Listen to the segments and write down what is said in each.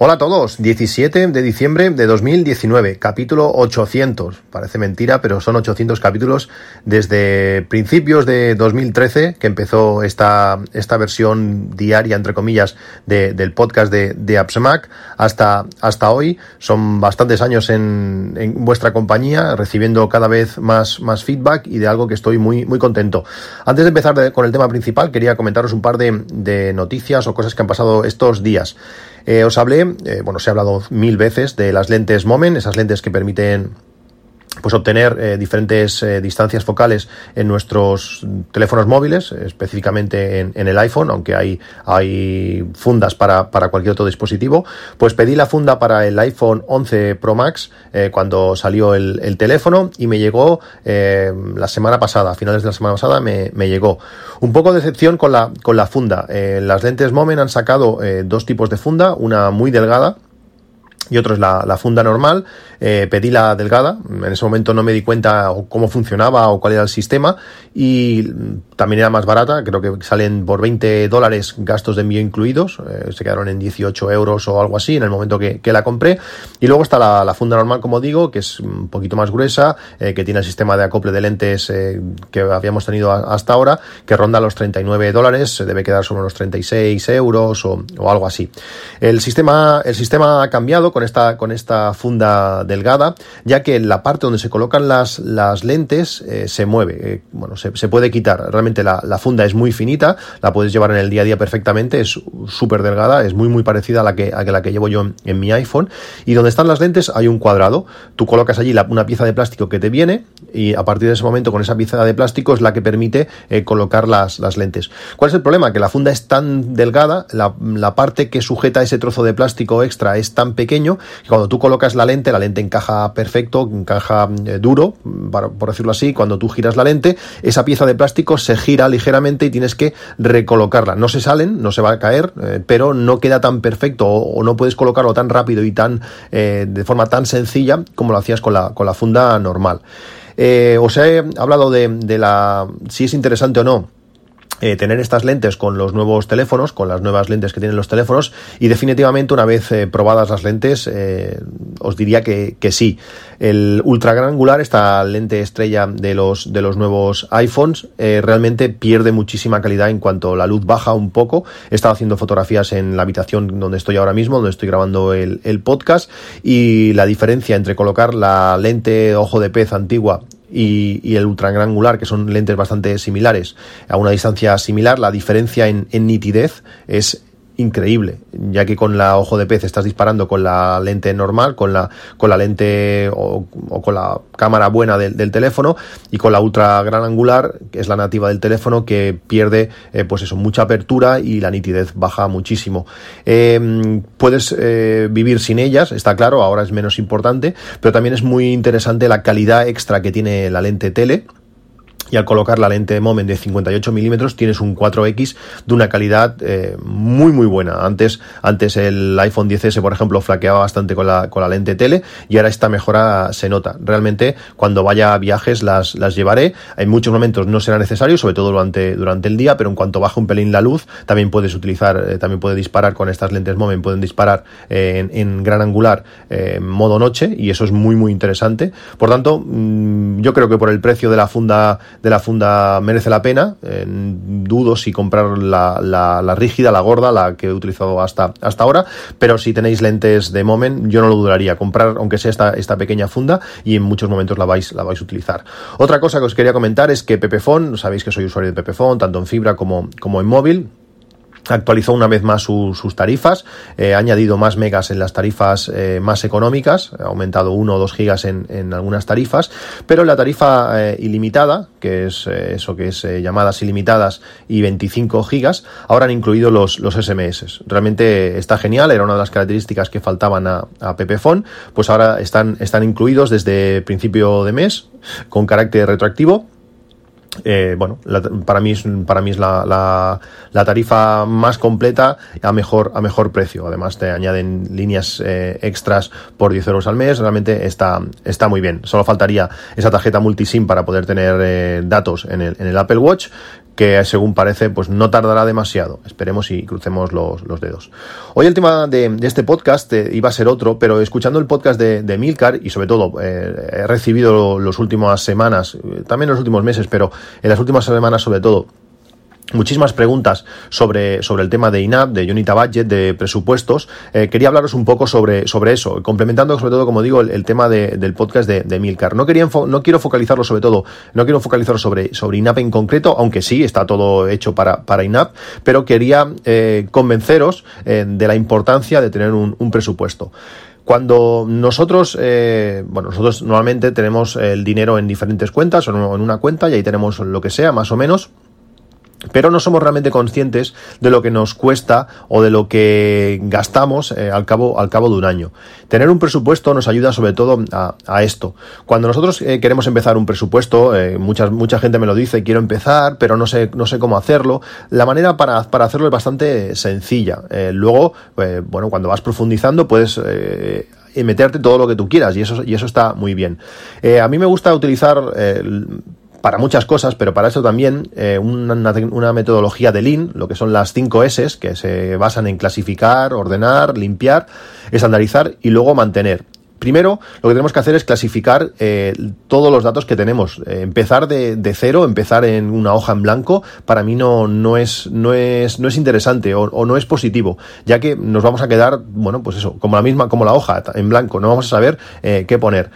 Hola a todos, 17 de diciembre de 2019, capítulo 800. Parece mentira, pero son 800 capítulos desde principios de 2013 que empezó esta, esta versión diaria, entre comillas, del podcast de, de hasta, hasta hoy. Son bastantes años en, en, vuestra compañía, recibiendo cada vez más, más feedback y de algo que estoy muy, muy contento. Antes de empezar con el tema principal, quería comentaros un par de, de noticias o cosas que han pasado estos días. Eh, os hablé, eh, bueno, se ha hablado mil veces de las lentes Momen, esas lentes que permiten pues obtener eh, diferentes eh, distancias focales en nuestros teléfonos móviles, específicamente en, el iPhone, aunque hay, hay fundas para, para, cualquier otro dispositivo, pues pedí la funda para el iPhone 11 Pro Max eh, cuando salió el, el, teléfono y me llegó eh, la semana pasada, a finales de la semana pasada me, me, llegó. Un poco de decepción con la, con la funda. Las lentes Momen han sacado dos tipos de funda, una muy delgada, y otro es la, la funda normal. Eh, pedí la delgada, en ese momento no me di cuenta cómo funcionaba o cuál era el sistema. Y también era más barata, creo que salen por 20 dólares gastos de envío incluidos, eh, se quedaron en 18 euros o algo así en el momento que, que la compré. Y luego está la, la, funda normal como digo, que es un poquito más gruesa, eh, que tiene el sistema de acople de lentes que habíamos tenido hasta ahora, que ronda los 39 dólares, se debe quedar sobre unos 36 euros o, o algo así. El sistema, el sistema ha cambiado con esta, con esta funda delgada, ya que la parte donde se colocan las, las lentes eh, se mueve, eh, bueno, se, puede quitar. Realmente la, la, funda es muy finita, la puedes llevar en el día a día perfectamente, es súper delgada, es muy muy parecida a la que, a la que llevo yo en, mi iPhone. Y donde están las lentes hay un cuadrado, tú colocas allí una pieza de plástico que te viene y a partir de ese momento con esa pieza de plástico es la que permite eh, colocar las, las lentes. ¿Cuál es el problema? Que la funda es tan delgada, la, la parte que sujeta ese trozo de plástico extra es tan pequeño que cuando tú colocas la lente, la lente encaja perfecto, encaja eh, duro, para, por decirlo así, cuando tú giras la lente, esa pieza de plástico se gira ligeramente y tienes que recolocarla. No se salen, no se va a caer, eh, pero no queda tan perfecto o, no puedes colocarlo tan rápido y tan eh, de forma tan sencilla como lo hacías con la, con la funda normal. Os he hablado de, de la si es interesante o no eh, tener estas lentes con los nuevos teléfonos, con las nuevas lentes que tienen los teléfonos y definitivamente una vez eh, probadas las lentes eh, os diría que, que, sí. El ultra gran angular, esta lente estrella de los, de los nuevos iPhones, eh, realmente pierde muchísima calidad en cuanto la luz baja un poco. He estado haciendo fotografías en la habitación donde estoy ahora mismo, donde estoy grabando el, el podcast y la diferencia entre colocar la lente ojo de pez antigua y, y, el ultra gran angular, que son lentes bastante similares, a una distancia similar, la diferencia en, en nitidez es increíble, ya que con la ojo de pez estás disparando con la lente normal, con la, con la lente o, con la cámara buena del, teléfono y con la ultra gran angular, que es la nativa del teléfono, que pierde eh, pues eso, mucha apertura y la nitidez baja muchísimo. Eh, puedes eh, vivir sin ellas, está claro, ahora es menos importante, pero también es muy interesante la calidad extra que tiene la lente tele y al colocar la lente Moment de 58 milímetros tienes un 4X de una calidad eh, muy muy buena. Antes, antes el iPhone 10S, por ejemplo, flaqueaba bastante con la, con la lente tele y ahora esta mejora se nota. Realmente cuando vaya a viajes las, las llevaré. En muchos momentos no será necesario, sobre todo durante, durante el día, pero en cuanto baja un pelín la luz, también puedes utilizar, eh, también puede disparar con estas lentes Moment, pueden disparar eh, en, en, gran angular eh, modo noche y eso es muy muy interesante. Por tanto, mmm, yo creo que por el precio de la funda de la funda merece la pena. Eh, dudo si comprar la, la, la, rígida, la gorda, la que he utilizado hasta, hasta ahora, pero si tenéis lentes de Moment, yo no lo dudaría. Comprar, aunque sea esta, esta pequeña funda, y en muchos momentos la vais, la vais a utilizar. Otra cosa que os quería comentar es que Pepefon, sabéis que soy usuario de Pepefon, tanto en fibra como, como en móvil, actualizó una vez más su, sus tarifas, eh, ha añadido más megas en las tarifas eh, más económicas, ha aumentado 1 o 2 gigas en, en, algunas tarifas, pero la tarifa eh, ilimitada, que es eh, eso que es eh, llamadas ilimitadas y 25 gigas, ahora han incluido los, los SMS. Realmente está genial, era una de las características que faltaban a, a Pepefon, pues ahora están, están incluidos desde principio de mes con carácter retroactivo eh, bueno, para mí es, para mí es la, la, tarifa más completa a mejor, a mejor precio. Además, te añaden líneas eh, extras por 10 euros al mes. Realmente está, está muy bien. Solo faltaría esa tarjeta multisim para poder tener eh, datos en el, en el Apple Watch que según parece pues no tardará demasiado. Esperemos y crucemos los, dedos. Hoy el tema de, este podcast eh, iba a ser otro, pero escuchando el podcast de, de Milcar y sobre todo eh, he recibido las últimas semanas, eh, también los últimos meses, pero en las últimas semanas sobre todo, muchísimas preguntas sobre, sobre el tema de INAP, de Unita Budget, de presupuestos. Eh, quería hablaros un poco sobre, sobre eso, complementando sobre todo, como digo, el, tema del podcast de, Milcar. No, quería no quiero focalizarlo sobre todo, no quiero focalizarlo sobre, sobre INAP en concreto, aunque sí, está todo hecho para, para INAP, pero quería eh, convenceros eh, de la importancia de tener un, presupuesto. Cuando nosotros, bueno, nosotros normalmente tenemos el dinero en diferentes cuentas o en una cuenta y ahí tenemos lo que sea, más o menos pero no somos realmente conscientes de lo que nos cuesta o de lo que gastamos eh, al, cabo, al cabo de un año. Tener un presupuesto nos ayuda sobre todo a, esto. Cuando nosotros eh, queremos empezar un presupuesto, eh, mucha, gente me lo dice, quiero empezar, pero no sé, no sé cómo hacerlo. La manera para, para hacerlo es bastante sencilla. luego, bueno, cuando vas profundizando puedes meterte todo lo que tú quieras y eso, y eso está muy bien. a mí me gusta utilizar para muchas cosas, pero para eso también eh, una, una, metodología de Lean, lo que son las 5 S, que se basan en clasificar, ordenar, limpiar, estandarizar y luego mantener. Primero, lo que tenemos que hacer es clasificar eh, todos los datos que tenemos. Eh, empezar de, cero, empezar en una hoja en blanco, para mí no, no, es, no, es, no es interesante o, no es positivo, ya que nos vamos a quedar, bueno, pues eso, como la misma, como la hoja en blanco, no vamos a saber eh, qué poner.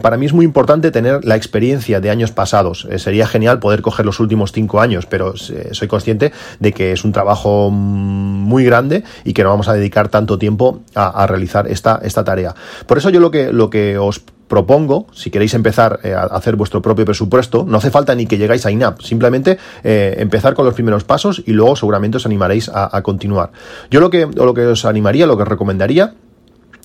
para mí es muy importante tener la experiencia de años pasados. sería genial poder coger los últimos cinco años, pero soy consciente de que es un trabajo muy grande y que no vamos a dedicar tanto tiempo a, a realizar esta, esta tarea. Por eso yo lo que, lo que os propongo, si queréis empezar eh, a hacer vuestro propio presupuesto, no hace falta ni que llegáis a INAP, simplemente eh, empezar con los primeros pasos y luego seguramente os animaréis a, continuar. Yo lo que, lo que os animaría, lo que os recomendaría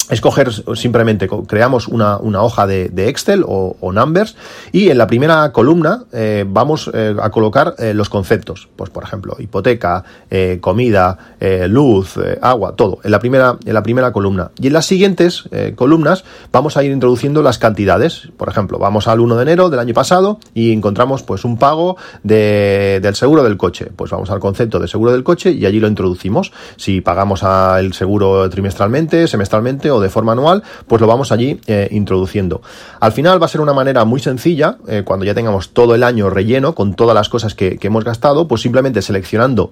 escoger simplemente, creamos una, una hoja de, Excel o, Numbers y en la primera columna eh, vamos eh, a colocar eh, los conceptos, pues por ejemplo, hipoteca, eh, comida, eh, luz, agua, todo, en la, primera, en la primera columna. Y en las siguientes columnas vamos a ir introduciendo las cantidades, por ejemplo, vamos al 1 de enero del año pasado y encontramos pues un pago de, del seguro del coche, pues vamos al concepto de seguro del coche y allí lo introducimos. Si pagamos el seguro trimestralmente, semestralmente o de forma anual, pues lo vamos allí eh, introduciendo. Al final va a ser una manera muy sencilla, eh, cuando ya tengamos todo el año relleno con todas las cosas que, hemos gastado, pues simplemente seleccionando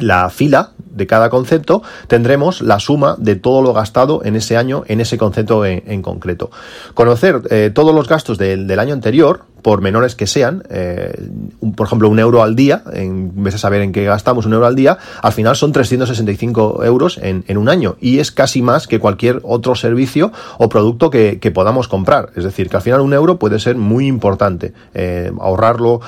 la fila de cada concepto, tendremos la suma de todo lo gastado en ese año, en ese concepto en, concreto. Conocer eh, todos los gastos del año anterior, por menores que sean, eh, por ejemplo, un euro al día, en vez de saber en qué gastamos un euro al día, al final son 365 euros en, en un año y es casi más que cualquier otro servicio o producto que, que podamos comprar. Es decir, que al final un euro puede ser muy importante. Eh, ahorrarlo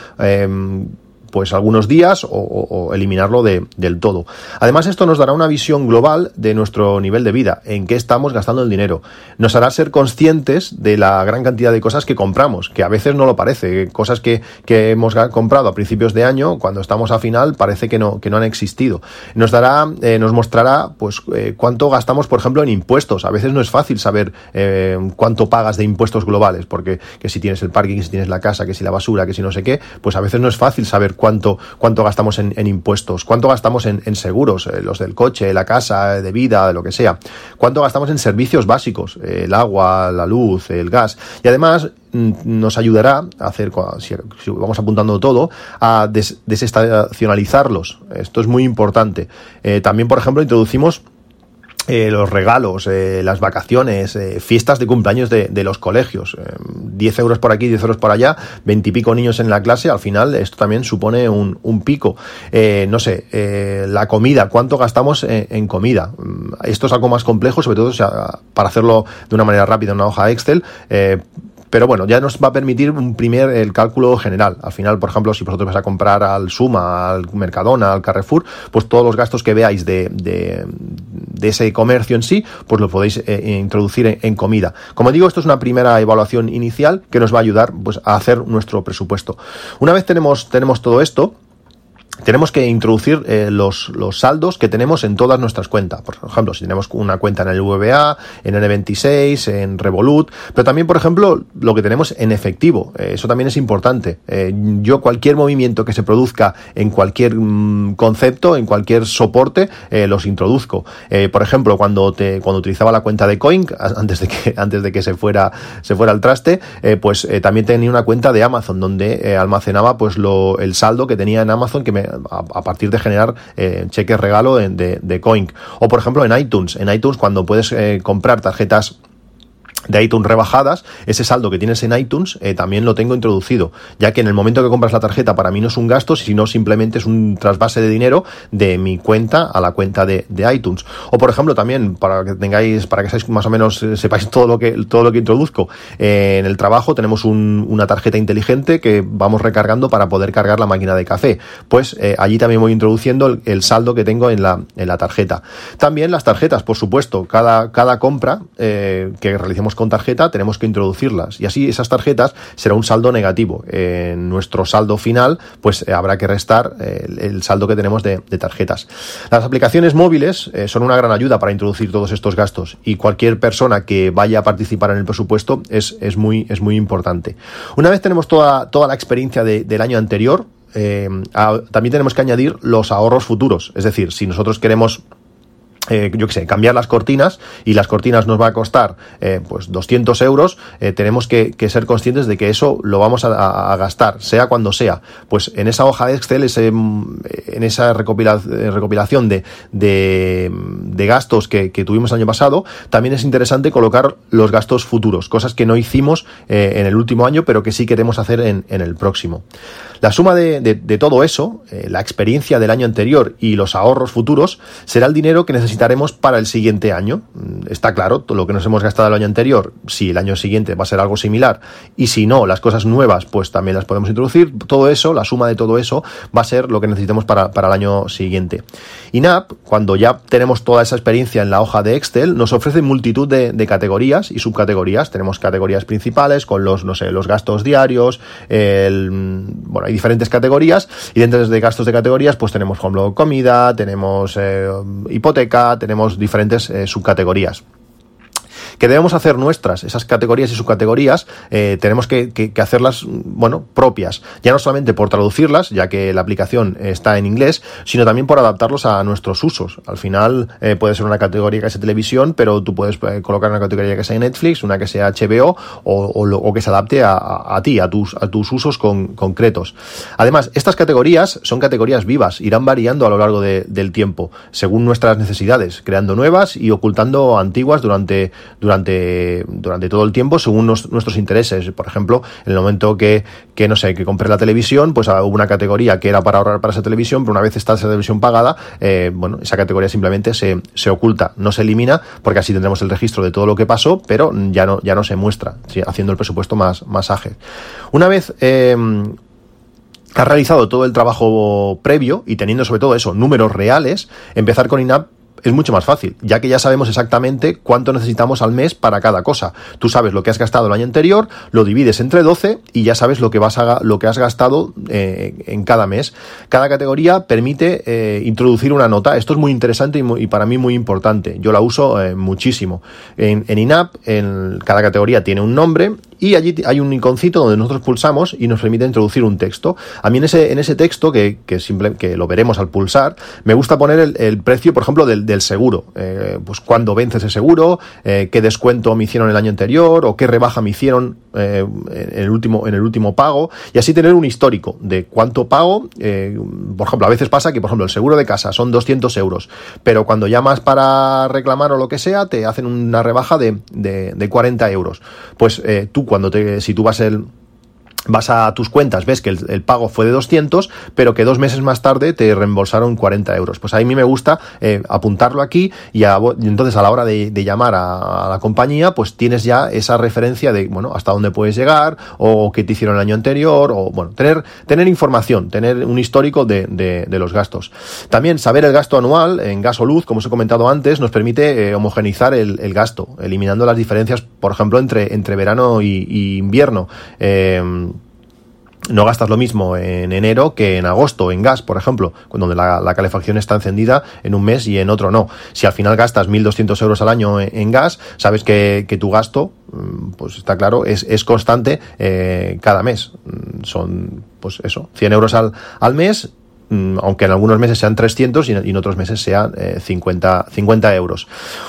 pues algunos días o, eliminarlo de, del todo. Además, esto nos dará una visión global de nuestro nivel de vida, en qué estamos gastando el dinero. Nos hará ser conscientes de la gran cantidad de cosas que compramos, que a veces no lo parece. Cosas que, que hemos comprado a principios de año, cuando estamos a final, parece que no, que no han existido. Nos dará, eh, nos mostrará, pues, eh, cuánto gastamos, por ejemplo, en impuestos. A veces no es fácil saber eh, cuánto pagas de impuestos globales, porque que si tienes el parking, que si tienes la casa, que si la basura, que si no sé qué, pues a veces no es fácil saber cuánto, cuánto gastamos en, impuestos, cuánto gastamos en, seguros, eh, los del coche, la casa, de vida, de lo que sea, cuánto gastamos en servicios básicos, eh, el agua, la luz, el gas, y además mm, nos ayudará a hacer, si vamos apuntando todo, a desestacionalizarlos. Esto es muy importante. Eh, también, por ejemplo, introducimos eh, los regalos, eh, las vacaciones, eh, fiestas de cumpleaños de, los colegios. 10 euros por aquí, 10 euros por allá, 20 y pico niños en la clase, al final esto también supone un, pico. no sé, la comida, ¿cuánto gastamos en, comida? Esto es algo más complejo, sobre todo para hacerlo de una manera rápida en una hoja Excel pero bueno, ya nos va a permitir un primer el cálculo general. Al final, por ejemplo, si vosotros vais a comprar al Suma, al Mercadona, al Carrefour, pues todos los gastos que veáis de, de, ese comercio en sí, pues lo podéis eh, introducir en, comida. Como digo, esto es una primera evaluación inicial que nos va a ayudar pues, a hacer nuestro presupuesto. Una vez tenemos, tenemos todo esto, tenemos que introducir eh, los, los, saldos que tenemos en todas nuestras cuentas. Por ejemplo, si tenemos una cuenta en el VBA, en N26, en Revolut, pero también, por ejemplo, lo que tenemos en efectivo. Eh, eso también es importante. Eh, yo cualquier movimiento que se produzca en cualquier mm, concepto, en cualquier soporte, los introduzco. por ejemplo, cuando te, cuando utilizaba la cuenta de Coin, antes de que, antes de que se fuera, se fuera al traste, pues también tenía una cuenta de Amazon donde almacenaba pues lo, el saldo que tenía en Amazon que me a, partir de generar eh, cheques regalo de, Coin. O por ejemplo en iTunes. En iTunes cuando puedes eh, comprar tarjetas de iTunes rebajadas, ese saldo que tienes en iTunes eh, también lo tengo introducido, ya que en el momento que compras la tarjeta para mí no es un gasto, sino simplemente es un trasvase de dinero de mi cuenta a la cuenta de, iTunes. O por ejemplo también, para que tengáis, para que seáis más o menos, eh, sepáis todo lo que, todo lo que introduzco, eh, en el trabajo tenemos una tarjeta inteligente que vamos recargando para poder cargar la máquina de café. Pues allí también voy introduciendo el, saldo que tengo en la, en la tarjeta. También las tarjetas, por supuesto, cada, cada compra que realicemos con tarjeta, tenemos que introducirlas. Y así esas tarjetas será un saldo negativo. En nuestro saldo final, pues eh, habrá que restar eh, el, saldo que tenemos de, tarjetas. Las aplicaciones móviles eh, son una gran ayuda para introducir todos estos gastos y cualquier persona que vaya a participar en el presupuesto es, es, muy, es muy importante. Una vez tenemos toda, toda la experiencia del año anterior, también tenemos que añadir los ahorros futuros. Es decir, si nosotros queremos eh, yo qué sé, cambiar las cortinas y las cortinas nos va a costar eh, pues 200 euros, eh, tenemos que, ser conscientes de que eso lo vamos a, gastar, sea cuando sea. Pues en esa hoja de Excel, ese, en esa recopilación de, de, gastos que, tuvimos el año pasado, también es interesante colocar los gastos futuros, cosas que no hicimos en el último año, pero que sí queremos hacer en, en el próximo. La suma de, de todo eso, la experiencia del año anterior y los ahorros futuros, será el dinero que necesitamos necesitaremos para el siguiente año. Mm, está claro, todo lo que nos hemos gastado el año anterior, si el año siguiente va a ser algo similar, y si no, las cosas nuevas, pues también las podemos introducir. Todo eso, la suma de todo eso, va a ser lo que necesitemos para, el año siguiente. INAP, cuando ya tenemos toda esa experiencia en la hoja de Excel, nos ofrece multitud de, categorías y subcategorías. Tenemos categorías principales con los, no sé, los gastos diarios, el, bueno, hay diferentes categorías, y dentro de gastos de categorías, pues tenemos, por ejemplo, comida, tenemos eh, hipoteca, tenemos diferentes eh, subcategorías que debemos hacer nuestras, esas categorías y subcategorías, eh, tenemos que, hacerlas, bueno, propias, ya no solamente por traducirlas, ya que la aplicación está en inglés, sino también por adaptarlos a nuestros usos. Al final eh, puede ser una categoría que sea televisión, pero tú puedes eh, colocar una categoría que sea Netflix, una que sea HBO o, que se adapte a, ti, a tus, a tus usos concretos. Además, estas categorías son categorías vivas, irán variando a lo largo del tiempo, según nuestras necesidades, creando nuevas y ocultando antiguas durante, durante todo el tiempo según nuestros intereses. Por ejemplo, en el momento que, que, no sé, que compré la televisión, pues hubo una categoría que era para ahorrar para esa televisión, pero una vez está esa televisión pagada, eh, bueno, esa categoría simplemente se, se oculta, no se elimina, porque así tendremos el registro de todo lo que pasó, pero ya no, ya no se muestra, haciendo el presupuesto más, más ágil. Una vez eh, has realizado todo el trabajo previo y teniendo sobre todo eso, números reales, empezar con INAP es mucho más fácil, ya que ya sabemos exactamente cuánto necesitamos al mes para cada cosa. Tú sabes lo que has gastado el año anterior, lo divides entre 12 y ya sabes lo que, vas a, lo que has gastado eh, en cada mes. Cada categoría permite eh, introducir una nota. Esto es muy interesante y, para mí muy importante. Yo la uso eh, muchísimo. En, en INAP, en cada categoría tiene un nombre y allí hay un iconcito donde nosotros pulsamos y nos permite introducir un texto. A mí en ese, en ese texto, que, que, simple, que lo veremos al pulsar, me gusta poner el, precio, por ejemplo, del, seguro. Eh, pues cuándo vence ese seguro, eh, qué descuento me hicieron el año anterior o qué rebaja me hicieron eh, en, el último, en el último pago y así tener un histórico de cuánto pago. por ejemplo, a veces pasa que, por ejemplo, el seguro de casa son 200 euros, pero cuando llamas para reclamar o lo que sea, te hacen una rebaja de, de, de 40 euros. Pues tú cuando te, si tú vas el, vas a tus cuentas, ves que el, pago fue de 200, pero que dos meses más tarde te reembolsaron 40 euros. Pues a mí me gusta eh, apuntarlo aquí y, entonces a la hora de, llamar a, la compañía, pues tienes ya esa referencia de, bueno, hasta dónde puedes llegar o qué te hicieron el año anterior o, bueno, tener, tener información, tener un histórico de, de, los gastos. También saber el gasto anual en gas o luz, como os he comentado antes, nos permite eh, homogenizar el, gasto, eliminando las diferencias, por ejemplo, entre, entre verano y, invierno. Eh, no gastas lo mismo en enero que en agosto, en gas, por ejemplo, donde la, calefacción está encendida en un mes y en otro no. Si al final gastas 1.200 euros al año en, gas, sabes que, tu gasto, mm, pues está claro, es, es constante eh, cada mes. Mm, son, pues eso, 100 euros al, al mes aunque en algunos meses sean 300 y en otros meses sean 50, eh, 50 euros.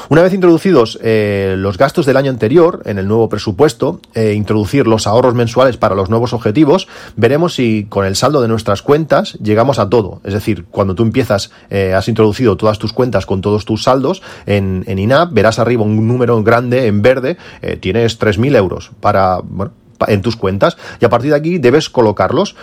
Una vez introducidos eh, los gastos del año anterior en el nuevo presupuesto, eh, introducir los ahorros mensuales para los nuevos objetivos, veremos si con el saldo de nuestras cuentas llegamos a todo. Es decir, cuando tú empiezas, has introducido todas tus cuentas con todos tus saldos en, INAP, verás arriba un número grande en verde, tienes 3.000 euros para, en tus cuentas y a partir de aquí debes colocarlos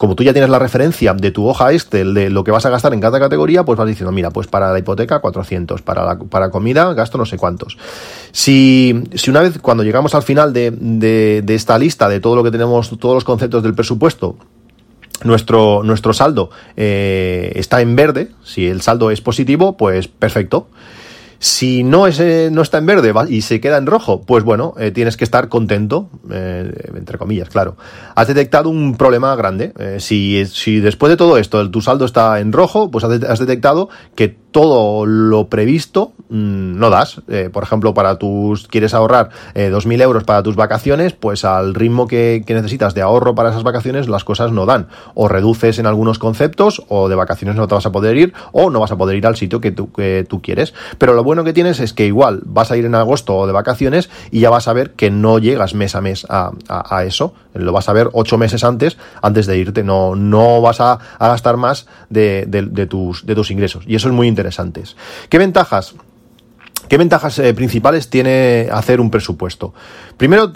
como tú ya tienes la referencia de tu hoja este, de lo que vas a gastar en cada categoría, pues vas diciendo, mira, pues para la hipoteca 400, para la para comida gasto no sé cuántos. Si, si una vez, cuando llegamos al final de, de, esta lista de todo lo que tenemos, todos los conceptos del presupuesto, nuestro, nuestro saldo eh, está en verde, si el saldo es positivo, pues perfecto. Si no, es, no está en verde y se queda en rojo, pues bueno, eh, tienes que estar contento, eh, entre comillas, claro. Has detectado un problema grande. Eh, si, si después de todo esto tu saldo está en rojo, pues has detectado que todo lo previsto mm, no das. Eh, por ejemplo, para tus quieres ahorrar eh, 2.000 euros para tus vacaciones, pues al ritmo que, necesitas de ahorro para esas vacaciones, las cosas no dan. O reduces en algunos conceptos, o de vacaciones no te vas a poder ir, o no vas a poder ir al sitio que tú, que tú quieres. Pero lo bueno que tienes es que igual vas a ir en agosto de vacaciones y ya vas a ver que no llegas mes a mes a, a, eso. Lo vas a ver ocho meses antes, antes de irte. No, no vas a, gastar más de, de, tus, de tus ingresos. Y eso es muy interesante interesantes. ¿Qué ventajas? ¿Qué ventajas eh, principales tiene hacer un presupuesto? Primero,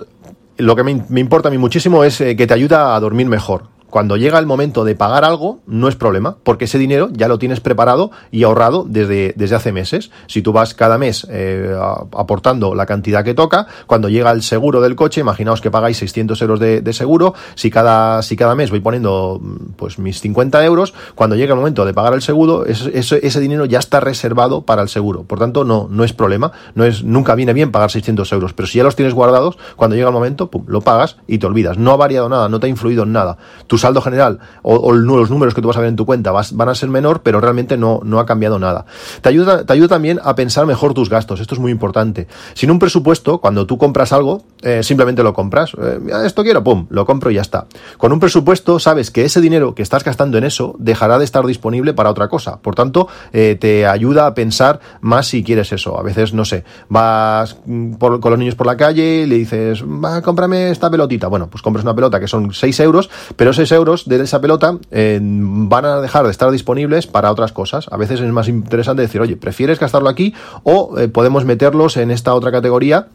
lo que me, importa a mí muchísimo es eh, que te ayuda a dormir mejor cuando llega el momento de pagar algo, no es problema, porque ese dinero ya lo tienes preparado y ahorrado desde, desde hace meses. Si tú vas cada mes eh, aportando la cantidad que toca, cuando llega el seguro del coche, imaginaos que pagáis 600 euros de, seguro, si cada, si cada mes voy poniendo pues mis 50 euros, cuando llega el momento de pagar el seguro, ese dinero ya está reservado para el seguro. Por tanto, no, no es problema, no es, nunca viene bien pagar 600 euros, pero si ya los tienes guardados, cuando llega el momento, pum, lo pagas y te olvidas. No ha variado nada, no te ha influido en nada. Saldo general o, los números que tú vas a ver en tu cuenta van a ser menor, pero realmente no, no ha cambiado nada. Te ayuda, te ayuda también a pensar mejor tus gastos. Esto es muy importante. Sin un presupuesto, cuando tú compras algo, eh, simplemente lo compras. Eh, esto quiero, pum, lo compro y ya está. Con un presupuesto, sabes que ese dinero que estás gastando en eso dejará de estar disponible para otra cosa. Por tanto, eh, te ayuda a pensar más si quieres eso. A veces, no sé, vas mm, con los niños por la calle y le dices, va, cómprame esta pelotita. Bueno, pues compras una pelota que son 6 euros, pero 6 euros de esa pelota van a dejar de estar disponibles para otras cosas. A veces es más interesante decir, oye, ¿prefieres gastarlo aquí o eh, podemos meterlos en esta otra categoría?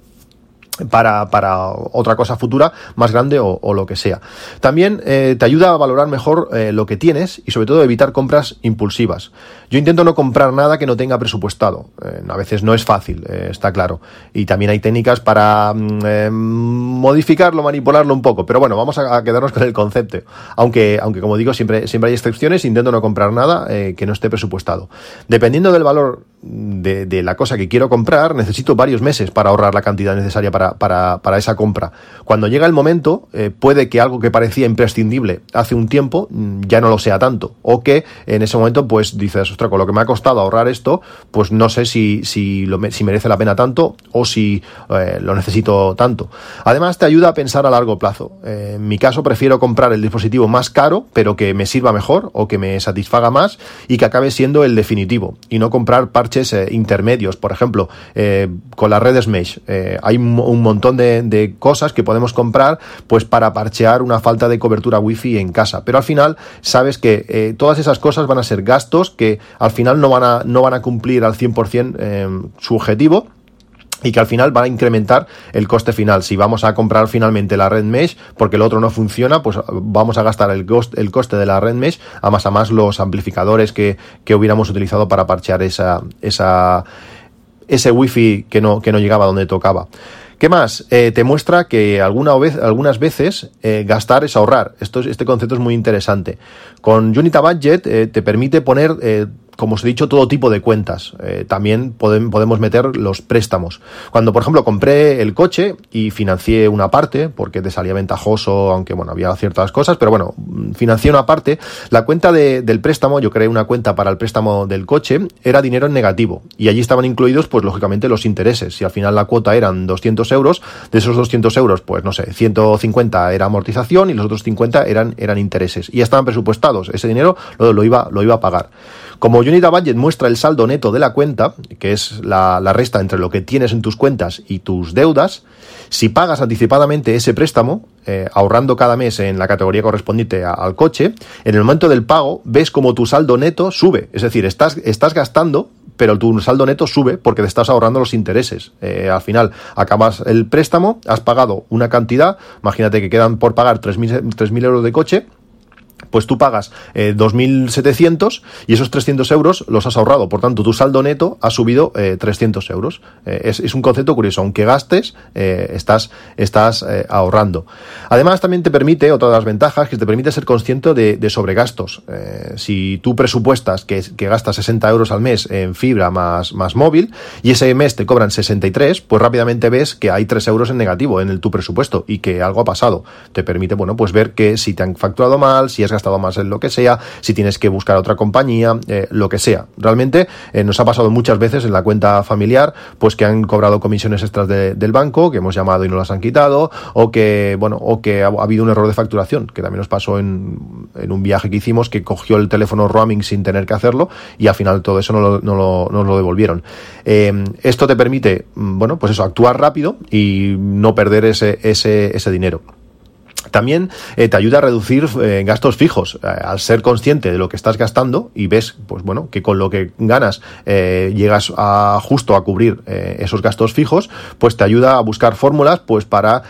Para, para otra cosa futura más grande o, lo que sea. También eh, te ayuda a valorar mejor eh, lo que tienes y sobre todo evitar compras impulsivas. Yo intento no comprar nada que no tenga presupuestado. Eh, a veces no es fácil, está claro. Y también hay técnicas para mm, modificarlo, manipularlo un poco. Pero bueno, vamos a, quedarnos con el concepto. Aunque, aunque como digo, siempre, siempre hay excepciones, intento no comprar nada que no esté presupuestado. Dependiendo del valor de, la cosa que quiero comprar, necesito varios meses para ahorrar la cantidad necesaria para para, esa compra. Cuando llega el momento, eh, puede que algo que parecía imprescindible hace un tiempo mm, ya no lo sea tanto. O que en ese momento, pues dices, ostras, con lo que me ha costado ahorrar esto, pues no sé si, si, lo, si merece la pena tanto o si eh, lo necesito tanto. Además, te ayuda a pensar a largo plazo. Eh, en mi caso, prefiero comprar el dispositivo más caro, pero que me sirva mejor o que me satisfaga más y que acabe siendo el definitivo. Y no comprar parches intermedios. Por ejemplo, con las redes Mesh, hay un montón de, cosas que podemos comprar pues para parchear una falta de cobertura wifi en casa. Pero al final sabes que eh, todas esas cosas van a ser gastos que al final no van a, no van a cumplir al 100% eh, su objetivo y que al final va a incrementar el coste final. Si vamos a comprar finalmente la red mesh porque el otro no funciona, pues vamos a gastar el, coste, el coste de la red mesh a más a más los amplificadores que, que hubiéramos utilizado para parchear esa, esa, ese wifi que no, que no llegaba donde tocaba. ¿Qué más? Eh, te muestra que alguna vez, algunas veces eh, gastar es ahorrar. Esto, este concepto es muy interesante. Con Unita Budget eh, te permite poner como os he dicho, todo tipo de cuentas. Eh, también podemos meter los préstamos. Cuando, por ejemplo, compré el coche y financié una parte, porque te salía ventajoso, aunque bueno, había ciertas cosas, pero bueno, financié una parte, la cuenta del préstamo, yo creé una cuenta para el préstamo del coche, era dinero en negativo. Y allí estaban incluidos, pues lógicamente, los intereses. Si al final la cuota eran 200 euros, de esos 200 euros, pues no sé, 150 era amortización y los otros 50 eran, eran intereses. Y ya estaban presupuestados. Ese dinero lo, lo iba, lo iba a pagar. Como Unita Budget muestra el saldo neto de la cuenta, que es la, resta entre lo que tienes en tus cuentas y tus deudas, si pagas anticipadamente ese préstamo, eh, ahorrando cada mes en la categoría correspondiente al coche, en el momento del pago ves como tu saldo neto sube. Es decir, estás, estás gastando, pero tu saldo neto sube porque te estás ahorrando los intereses. Eh, al final acabas el préstamo, has pagado una cantidad, imagínate que quedan por pagar 3.000 euros de coche, pues tú pagas 2.700 eh, y esos 300 euros los has ahorrado. Por tanto, tu saldo neto ha subido 300 eh, euros. Eh, es, un concepto curioso. Aunque gastes, estás, estás ahorrando. Además, también te permite, otra de las ventajas, que te permite ser consciente de, sobregastos. si tú presupuestas que, que, gastas 60 euros al mes en fibra más, más móvil y ese mes te cobran 63, pues rápidamente ves que hay 3 euros en negativo en el, tu presupuesto y que algo ha pasado. Te permite, bueno, pues ver que si te han facturado mal, si has gastado más en lo que sea, si tienes que buscar otra compañía, eh, lo que sea. Realmente eh, nos ha pasado muchas veces en la cuenta familiar, pues que han cobrado comisiones extras del banco, que hemos llamado y no las han quitado, o que, bueno, o que ha, habido un error de facturación, que también nos pasó en, un viaje que hicimos, que cogió el teléfono roaming sin tener que hacerlo, y al final todo eso no lo, no lo, nos lo devolvieron. Eh, esto te permite, mm, bueno, pues eso, actuar rápido y no perder ese, ese, ese dinero. También eh, te ayuda a reducir eh, gastos fijos. Eh, al ser consciente de lo que estás gastando y ves, pues bueno, que con lo que ganas llegas a justo a cubrir esos gastos fijos, pues te ayuda a buscar fórmulas, pues para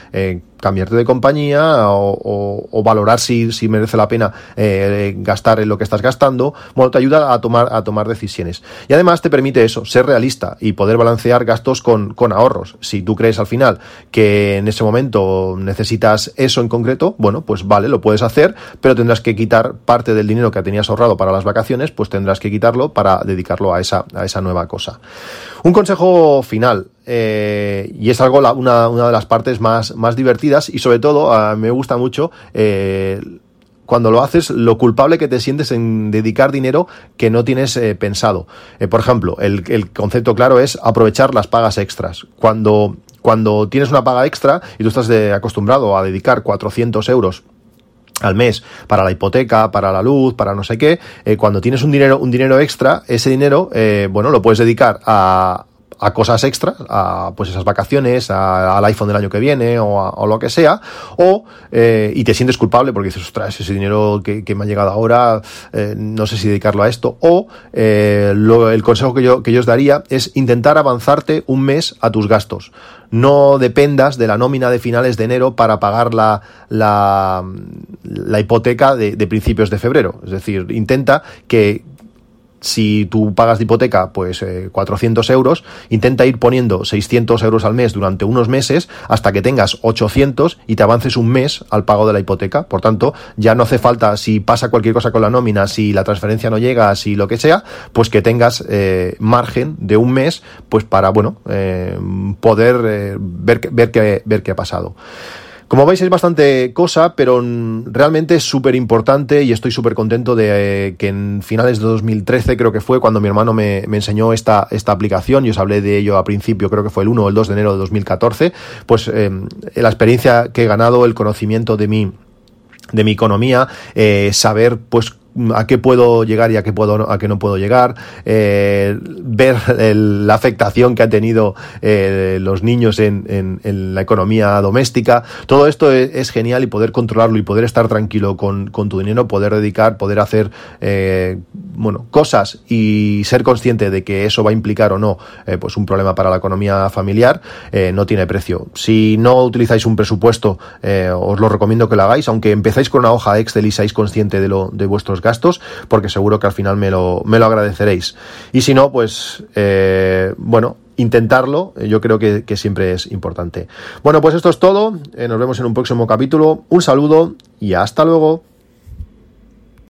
cambiarte de compañía o, valorar si, si, merece la pena eh, gastar en lo que estás gastando, bueno, te ayuda a tomar, a tomar decisiones. Y además te permite eso, ser realista y poder balancear gastos con, con ahorros. Si tú crees al final que en ese momento necesitas eso en concreto, bueno, pues vale, lo puedes hacer, pero tendrás que quitar parte del dinero que tenías ahorrado para las vacaciones, pues tendrás que quitarlo para dedicarlo a esa, a esa nueva cosa. Un consejo final, eh, y es algo una, una, de las partes más, más divertidas y sobre todo me gusta mucho eh, cuando lo haces, lo culpable que te sientes en dedicar dinero que no tienes eh, pensado. por ejemplo, el, el, concepto claro es aprovechar las pagas extras. Cuando, cuando tienes una paga extra y tú estás acostumbrado a dedicar 400 euros al mes para la hipoteca, para la luz, para no sé qué, cuando tienes un dinero, un dinero extra, ese dinero, bueno, lo puedes dedicar a, a cosas extras, a pues esas vacaciones, al iPhone del año que viene o, lo que sea, o eh, y te sientes culpable porque dices, ostras, ese dinero que, me ha llegado ahora, eh, no sé si dedicarlo a esto, o eh, el consejo que yo, que yo os daría es intentar avanzarte un mes a tus gastos. No dependas de la nómina de finales de enero para pagar la, la, la hipoteca de, de principios de febrero. Es decir, intenta que, si tú pagas de hipoteca pues 400 eh, euros, intenta ir poniendo 600 euros al mes durante unos meses hasta que tengas 800 y te avances un mes al pago de la hipoteca. Por tanto, ya no hace falta, si pasa cualquier cosa con la nómina, si la transferencia no llega, si lo que sea, pues que tengas eh, margen de un mes pues para, bueno, eh, poder ver, ver, qué, ver qué ha pasado. Como veis es bastante cosa, pero realmente es súper importante y estoy súper contento de eh, que en finales de 2013 creo que fue cuando mi hermano me, enseñó esta, esta aplicación y os hablé de ello a principio, creo que fue el 1 o el 2 de enero de 2014, pues eh, la experiencia que he ganado, el conocimiento de mi, de mi economía, eh, saber pues a qué puedo llegar y a qué puedo a qué no puedo llegar, eh, ver la afectación que han tenido eh, los niños en, en, la economía doméstica. Todo esto es, genial y poder controlarlo y poder estar tranquilo con, tu dinero, poder dedicar, poder hacer eh, bueno cosas y ser consciente de que eso va a implicar o no pues un problema para la economía familiar no tiene precio. Si no utilizáis un presupuesto, os lo recomiendo que lo hagáis, aunque empezáis con una hoja Excel y seáis consciente de lo de vuestros gastos, porque seguro que al final me lo, me lo agradeceréis. Y si no, pues, eh, bueno, intentarlo, yo creo que, siempre es importante. Bueno, pues esto es todo. Eh, nos vemos en un próximo capítulo. Un saludo y hasta luego.